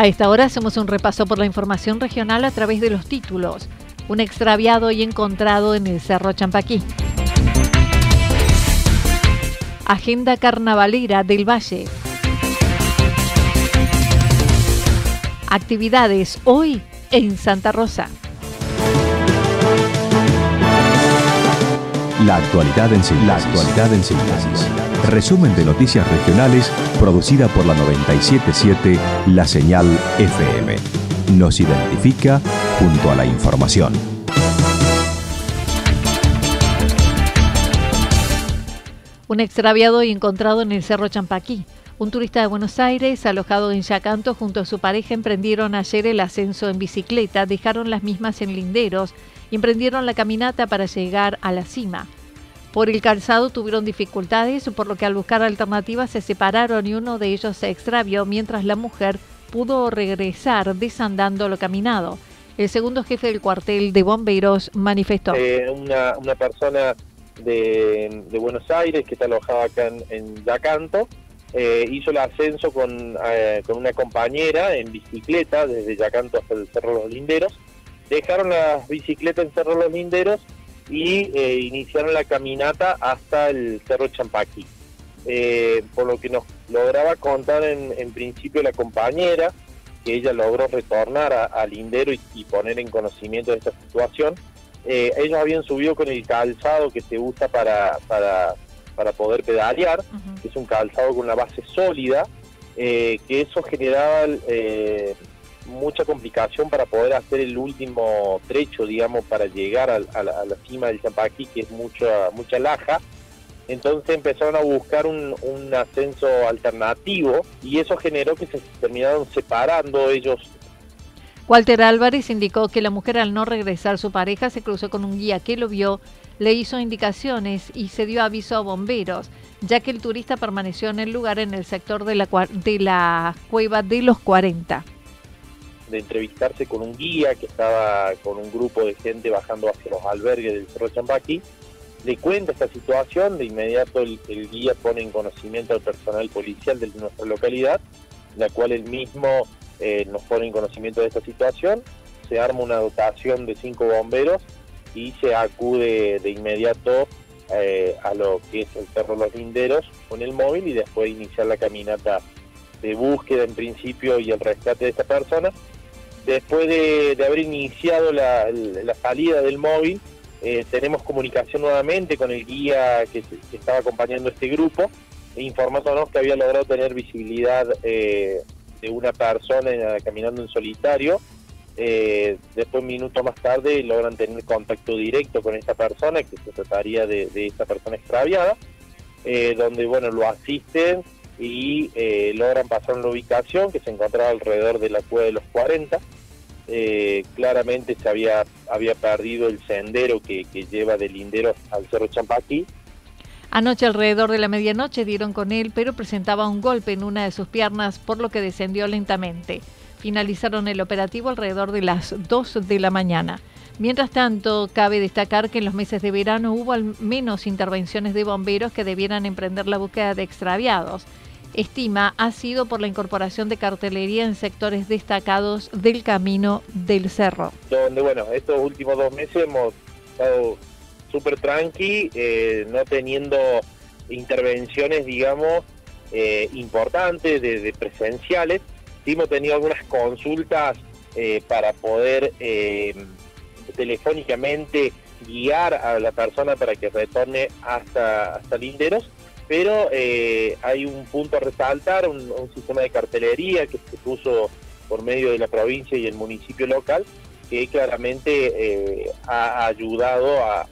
A esta hora hacemos un repaso por la información regional a través de los títulos. Un extraviado y encontrado en el Cerro Champaquí. Agenda carnavalera del Valle. Actividades hoy en Santa Rosa. La actualidad en síntesis. La actualidad en síntesis. Resumen de noticias regionales producida por la 977 La Señal FM. Nos identifica junto a la información. Un extraviado y encontrado en el Cerro Champaquí. Un turista de Buenos Aires, alojado en Yacanto junto a su pareja, emprendieron ayer el ascenso en bicicleta, dejaron las mismas en linderos y emprendieron la caminata para llegar a la cima. Por el calzado tuvieron dificultades, por lo que al buscar alternativas se separaron y uno de ellos se extravió mientras la mujer pudo regresar desandando lo caminado. El segundo jefe del cuartel de bomberos manifestó. Eh, una, persona de, Buenos Aires que está alojada acá en, Yacanto eh, hizo el ascenso con, eh, con una compañera en bicicleta desde Yacanto hasta el Cerro Los Linderos. Dejaron las bicicletas en Cerro Los Linderos y eh, iniciaron la caminata hasta el Cerro Champaquí. Eh, por lo que nos lograba contar en, principio la compañera, que ella logró retornar al Lindero y, poner en conocimiento de esta situación. Ellos habían subido con el calzado que se usa para, para poder pedalear, que es un calzado con una base sólida, que eso generaba mucha complicación para poder hacer el último trecho, digamos, para llegar a, la, cima del Champaquí, que es mucha, mucha laja. Entonces empezaron a buscar un, ascenso alternativo y eso generó que se terminaron separando ellos. Walter Álvarez indicó que la mujer al no regresar su pareja se cruzó con un guía que lo vio, le hizo indicaciones y se dio aviso a bomberos, ya que el turista permaneció en el lugar en el sector de la, de la cueva de los 40 de entrevistarse con un guía que estaba con un grupo de gente bajando hacia los albergues del Cerro Champaqui, le cuenta esta situación, de inmediato el, guía pone en conocimiento al personal policial de nuestra localidad, la cual él mismo eh, nos pone en conocimiento de esta situación, se arma una dotación de cinco bomberos y se acude de inmediato eh, a lo que es el Cerro Los Linderos con el móvil y después iniciar la caminata de búsqueda en principio y el rescate de esta persona después de, haber iniciado la, salida del móvil, eh, tenemos comunicación nuevamente con el guía que, estaba acompañando este grupo, e informándonos que había logrado tener visibilidad eh, de una persona caminando en solitario. Eh, después, minutos más tarde, logran tener contacto directo con esta persona, que se trataría de, de esta persona extraviada, donde bueno lo asisten y logran pasar una ubicación que se encontraba alrededor de la cueva de los 40 eh, claramente se había, había perdido el sendero que, lleva del Lindero al Cerro Champaquí. Anoche alrededor de la medianoche dieron con él, pero presentaba un golpe en una de sus piernas, por lo que descendió lentamente. Finalizaron el operativo alrededor de las 2 de la mañana. Mientras tanto, cabe destacar que en los meses de verano hubo al menos intervenciones de bomberos que debieran emprender la búsqueda de extraviados. Estima ha sido por la incorporación de cartelería en sectores destacados del camino del cerro. Donde, bueno, estos últimos dos meses hemos estado súper tranqui, eh, no teniendo intervenciones, digamos, eh, importantes, de, presenciales. Hemos tenido algunas consultas eh, para poder telefónicamente guiar a la persona para que retorne hasta, hasta Linderos, pero eh, hay un punto a resaltar, un, sistema de cartelería que se puso por medio de la provincia y el municipio local, que claramente eh, ha ayudado a,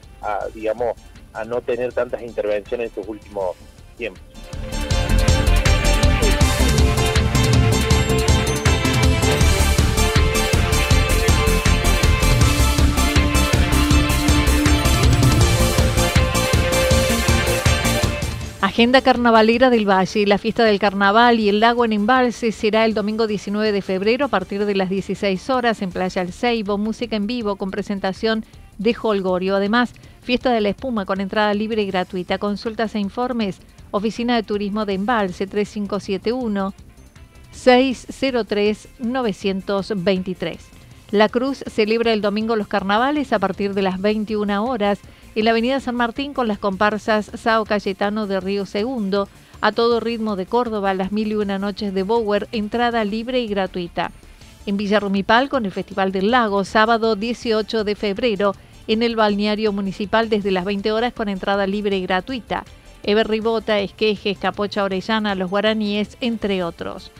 digamos, a no tener tantas intervenciones en estos últimos tiempos. Agenda carnavalera del Valle. La fiesta del carnaval y el lago en embalse será el domingo 19 de febrero a partir de las 16 horas en Playa El Ceibo. Música en vivo con presentación de Holgorio. Además, fiesta de la espuma con entrada libre y gratuita. Consultas e informes. Oficina de Turismo de Embalse 3571 603 923. La Cruz celebra el domingo los carnavales a partir de las 21 horas en la avenida San Martín con las comparsas Sao Cayetano de Río Segundo, a todo ritmo de Córdoba, las mil y una noches de Bower, entrada libre y gratuita. En Villa Rumipal con el Festival del Lago, sábado 18 de febrero, en el balneario municipal desde las 20 horas con entrada libre y gratuita. Eber Ribota, Esquejes, Capocha Orellana, Los Guaraníes, entre otros.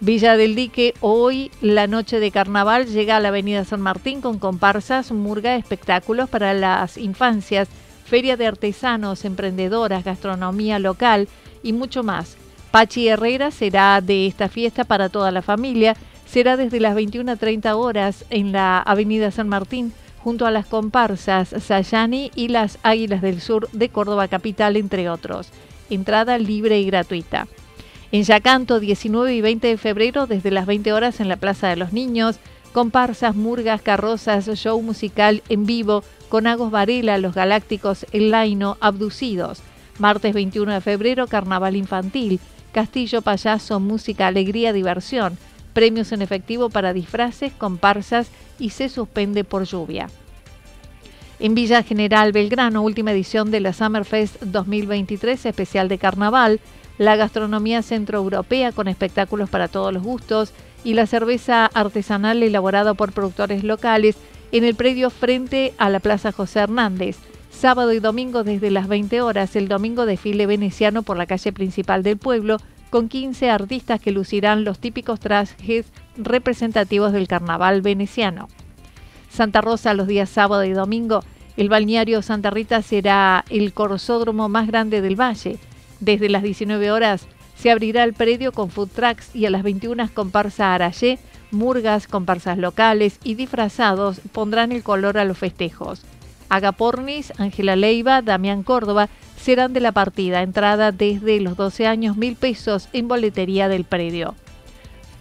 Villa del Dique, hoy la noche de carnaval llega a la Avenida San Martín con comparsas, murga, espectáculos para las infancias, feria de artesanos, emprendedoras, gastronomía local y mucho más. Pachi Herrera será de esta fiesta para toda la familia, será desde las 21 a 30 horas en la Avenida San Martín junto a las comparsas Sayani y las Águilas del Sur de Córdoba Capital, entre otros. Entrada libre y gratuita. En Yacanto, 19 y 20 de febrero, desde las 20 horas en la Plaza de los Niños, comparsas, murgas, carrozas, show musical en vivo con Agos Varela, Los Galácticos, El Laino, Abducidos. Martes 21 de febrero, Carnaval Infantil, Castillo Payaso, Música, Alegría, Diversión. Premios en efectivo para disfraces, comparsas y se suspende por lluvia. En Villa General Belgrano, última edición de la Summerfest 2023, especial de Carnaval, la gastronomía centroeuropea con espectáculos para todos los gustos y la cerveza artesanal elaborada por productores locales en el predio frente a la Plaza José Hernández. Sábado y domingo desde las 20 horas, el domingo desfile veneciano por la calle principal del pueblo con 15 artistas que lucirán los típicos trajes representativos del carnaval veneciano. Santa Rosa los días sábado y domingo, el balneario Santa Rita será el corsódromo más grande del valle. Desde las 19 horas se abrirá el predio con food trucks y a las 21 comparsa Arayé, murgas, comparsas locales y disfrazados pondrán el color a los festejos. Agapornis, Ángela Leiva, Damián Córdoba serán de la partida, entrada desde los 12 años, mil pesos en boletería del predio.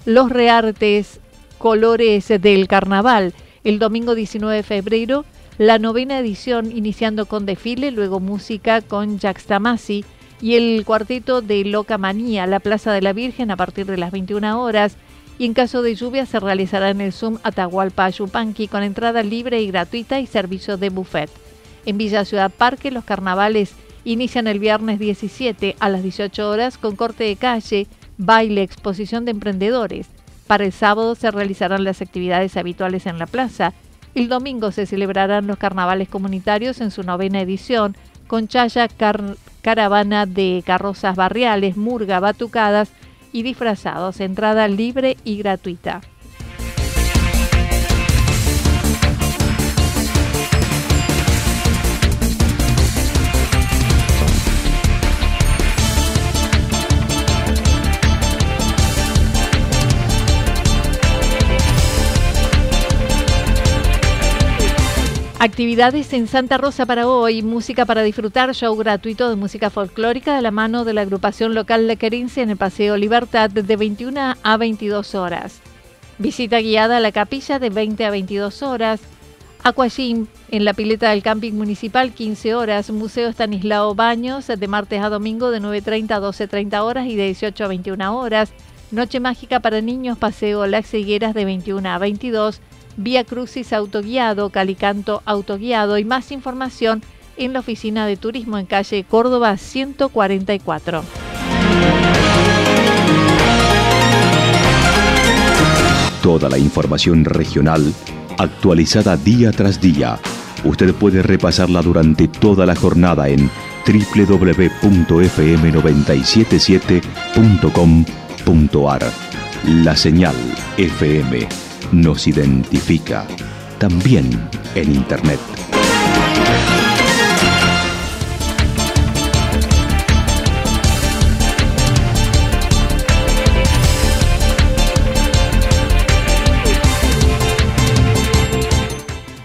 Los reartes, colores del carnaval, el domingo 19 de febrero, la novena edición iniciando con desfile, luego música con Jax Tamasi, y el cuarteto de Loca Manía, la Plaza de la Virgen, a partir de las 21 horas. Y en caso de lluvia se realizará en el Zoom Atahualpa Yupanqui con entrada libre y gratuita y servicio de buffet. En Villa Ciudad Parque los carnavales inician el viernes 17 a las 18 horas con corte de calle, baile, exposición de emprendedores. Para el sábado se realizarán las actividades habituales en la plaza. El domingo se celebrarán los carnavales comunitarios en su novena edición con chaya, car caravana de carrozas barriales, murga, batucadas y disfrazados. Entrada libre y gratuita. Actividades en Santa Rosa para hoy, música para disfrutar, show gratuito de música folclórica de la mano de la agrupación local La Querencia en el Paseo Libertad de 21 a 22 horas. Visita guiada a la capilla de 20 a 22 horas. Aquagym en la pileta del camping municipal 15 horas. Museo Stanislao Baños de martes a domingo de 9.30 a 12.30 horas y de 18 a 21 horas. Noche mágica para niños, paseo Las Higueras de 21 a 22. Vía Crucis autoguiado, Calicanto autoguiado y más información en la oficina de turismo en calle Córdoba 144. Toda la información regional actualizada día tras día. Usted puede repasarla durante toda la jornada en www.fm977.com.ar. La señal FM nos identifica también en Internet.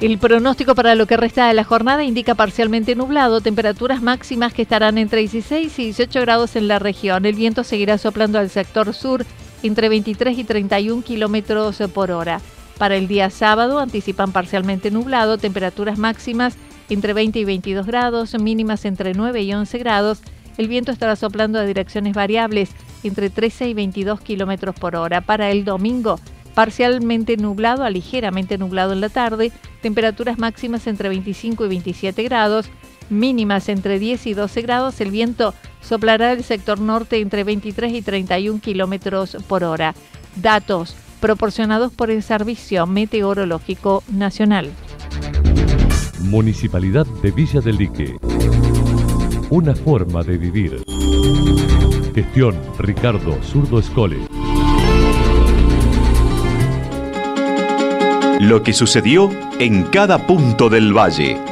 El pronóstico para lo que resta de la jornada indica parcialmente nublado, temperaturas máximas que estarán entre 16 y 18 grados en la región. El viento seguirá soplando al sector sur entre 23 y 31 kilómetros por hora. Para el día sábado anticipan parcialmente nublado, temperaturas máximas entre 20 y 22 grados, mínimas entre 9 y 11 grados. El viento estará soplando a direcciones variables entre 13 y 22 kilómetros por hora. Para el domingo parcialmente nublado a ligeramente nublado en la tarde, temperaturas máximas entre 25 y 27 grados, mínimas entre 10 y 12 grados, el viento soplará del sector norte entre 23 y 31 kilómetros por hora. Datos proporcionados por el Servicio Meteorológico Nacional. Municipalidad de Villa del Lique. Una forma de vivir. Gestión Ricardo Zurdo Escole. Lo que sucedió en cada punto del valle.